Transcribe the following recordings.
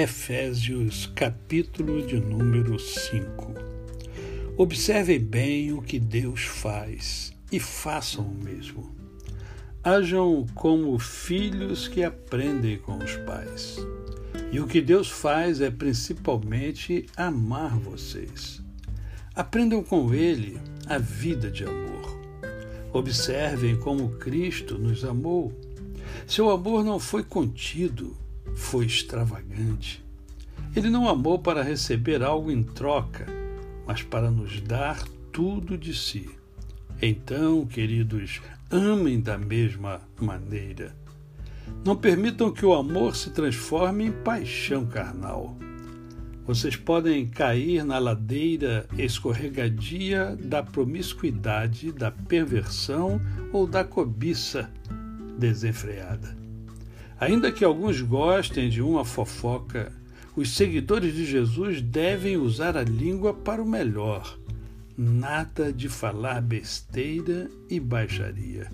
Efésios, capítulo de número 5. Observem bem o que Deus faz e façam o mesmo. Hajam como filhos que aprendem com os pais. E o que Deus faz é principalmente amar vocês. Aprendam com Ele a vida de amor. Observem como Cristo nos amou. Seu amor não foi contido, foi extravagante. Ele não amou para receber algo em troca, mas para nos dar tudo de si. Então, queridos, amem da mesma maneira. Não permitam que o amor se transforme em paixão carnal. Vocês podem cair na ladeira escorregadia da promiscuidade, da perversão ou da cobiça desenfreada. Ainda que alguns gostem de uma fofoca, os seguidores de Jesus devem usar a língua para o melhor. Nada de falar besteira e baixaria.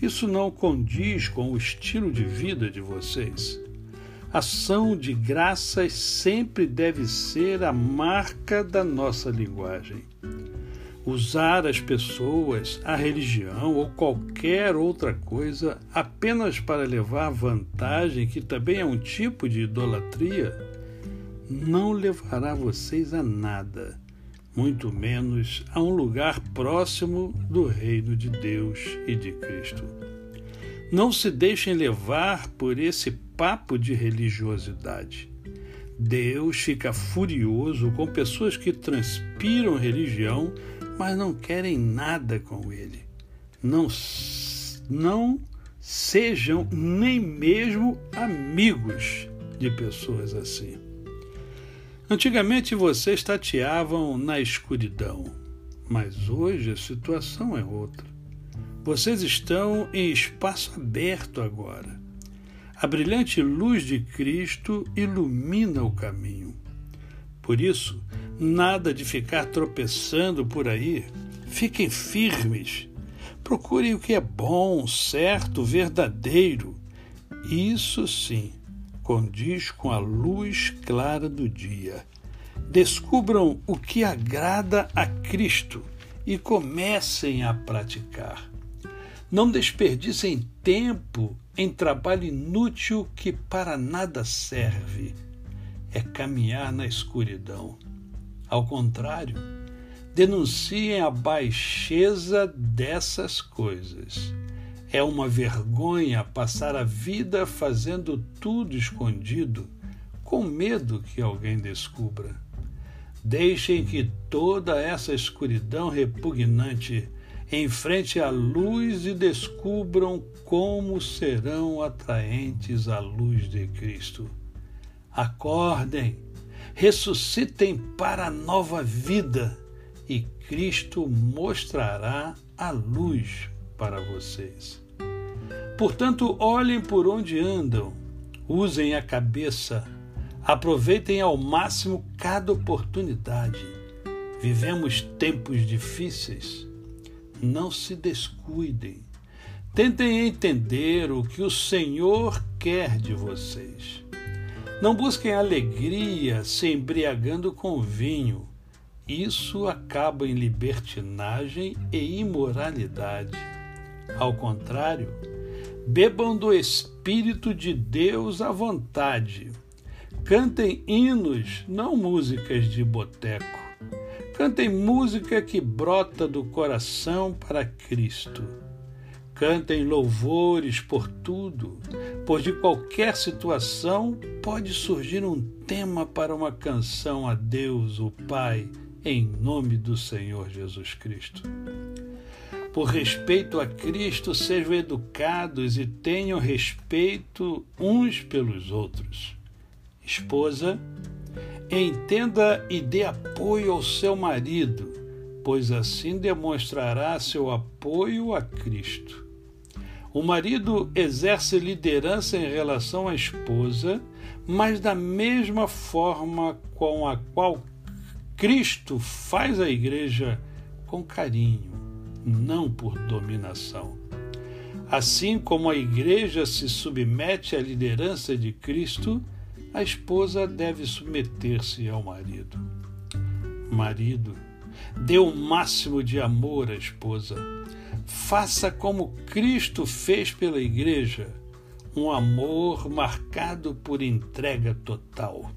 Isso não condiz com o estilo de vida de vocês. Ação de graças sempre deve ser a marca da nossa linguagem usar as pessoas, a religião ou qualquer outra coisa apenas para levar vantagem, que também é um tipo de idolatria, não levará vocês a nada, muito menos a um lugar próximo do reino de Deus e de Cristo. Não se deixem levar por esse papo de religiosidade. Deus fica furioso com pessoas que transpiram religião mas não querem nada com ele. Não, não sejam nem mesmo amigos de pessoas assim. Antigamente vocês tateavam na escuridão, mas hoje a situação é outra. Vocês estão em espaço aberto agora. A brilhante luz de Cristo ilumina o caminho. Por isso, nada de ficar tropeçando por aí. Fiquem firmes. Procurem o que é bom, certo, verdadeiro. Isso sim condiz com a luz clara do dia. Descubram o que agrada a Cristo e comecem a praticar. Não desperdicem tempo em trabalho inútil que para nada serve. É caminhar na escuridão. Ao contrário, denunciem a baixeza dessas coisas. É uma vergonha passar a vida fazendo tudo escondido, com medo que alguém descubra. Deixem que toda essa escuridão repugnante enfrente a luz e descubram como serão atraentes à luz de Cristo. Acordem, ressuscitem para a nova vida e Cristo mostrará a luz para vocês. Portanto, olhem por onde andam, usem a cabeça, aproveitem ao máximo cada oportunidade. Vivemos tempos difíceis. Não se descuidem. Tentem entender o que o Senhor quer de vocês. Não busquem alegria se embriagando com vinho. Isso acaba em libertinagem e imoralidade. Ao contrário, bebam do Espírito de Deus à vontade. Cantem hinos, não músicas de boteco. Cantem música que brota do coração para Cristo. Cantem louvores por tudo, pois de qualquer situação pode surgir um tema para uma canção a Deus, o Pai, em nome do Senhor Jesus Cristo. Por respeito a Cristo, sejam educados e tenham respeito uns pelos outros. Esposa, entenda e dê apoio ao seu marido, pois assim demonstrará seu apoio a Cristo. O marido exerce liderança em relação à esposa, mas da mesma forma com a qual Cristo faz a igreja com carinho, não por dominação. Assim como a igreja se submete à liderança de Cristo, a esposa deve submeter-se ao marido. Marido, dê o máximo de amor à esposa. Faça como Cristo fez pela igreja, um amor marcado por entrega total.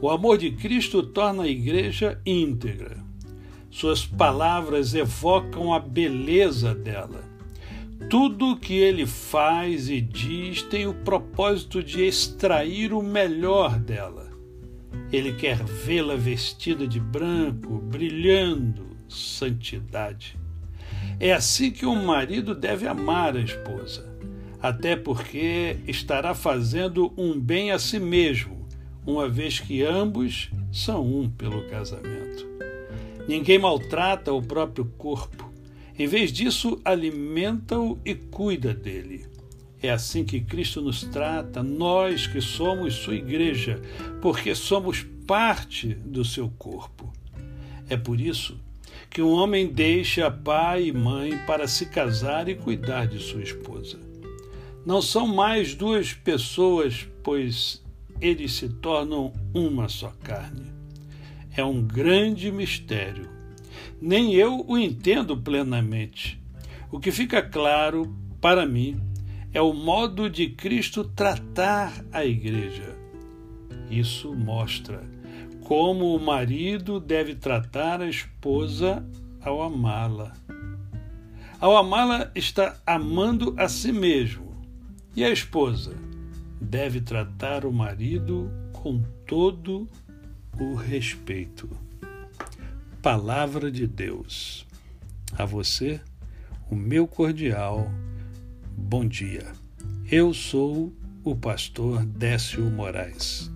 O amor de Cristo torna a igreja íntegra. Suas palavras evocam a beleza dela. Tudo que ele faz e diz tem o propósito de extrair o melhor dela. Ele quer vê-la vestida de branco, brilhando santidade. É assim que um marido deve amar a esposa, até porque estará fazendo um bem a si mesmo, uma vez que ambos são um pelo casamento. Ninguém maltrata o próprio corpo. Em vez disso, alimenta-o e cuida dele. É assim que Cristo nos trata, nós que somos sua igreja, porque somos parte do seu corpo. É por isso que um homem deixa pai e mãe para se casar e cuidar de sua esposa. Não são mais duas pessoas, pois eles se tornam uma só carne. É um grande mistério. Nem eu o entendo plenamente. O que fica claro para mim é o modo de Cristo tratar a igreja. Isso mostra como o marido deve tratar a esposa ao amá-la. Ao amá-la, está amando a si mesmo. E a esposa deve tratar o marido com todo o respeito. Palavra de Deus. A você, o meu cordial bom dia. Eu sou o pastor Décio Moraes.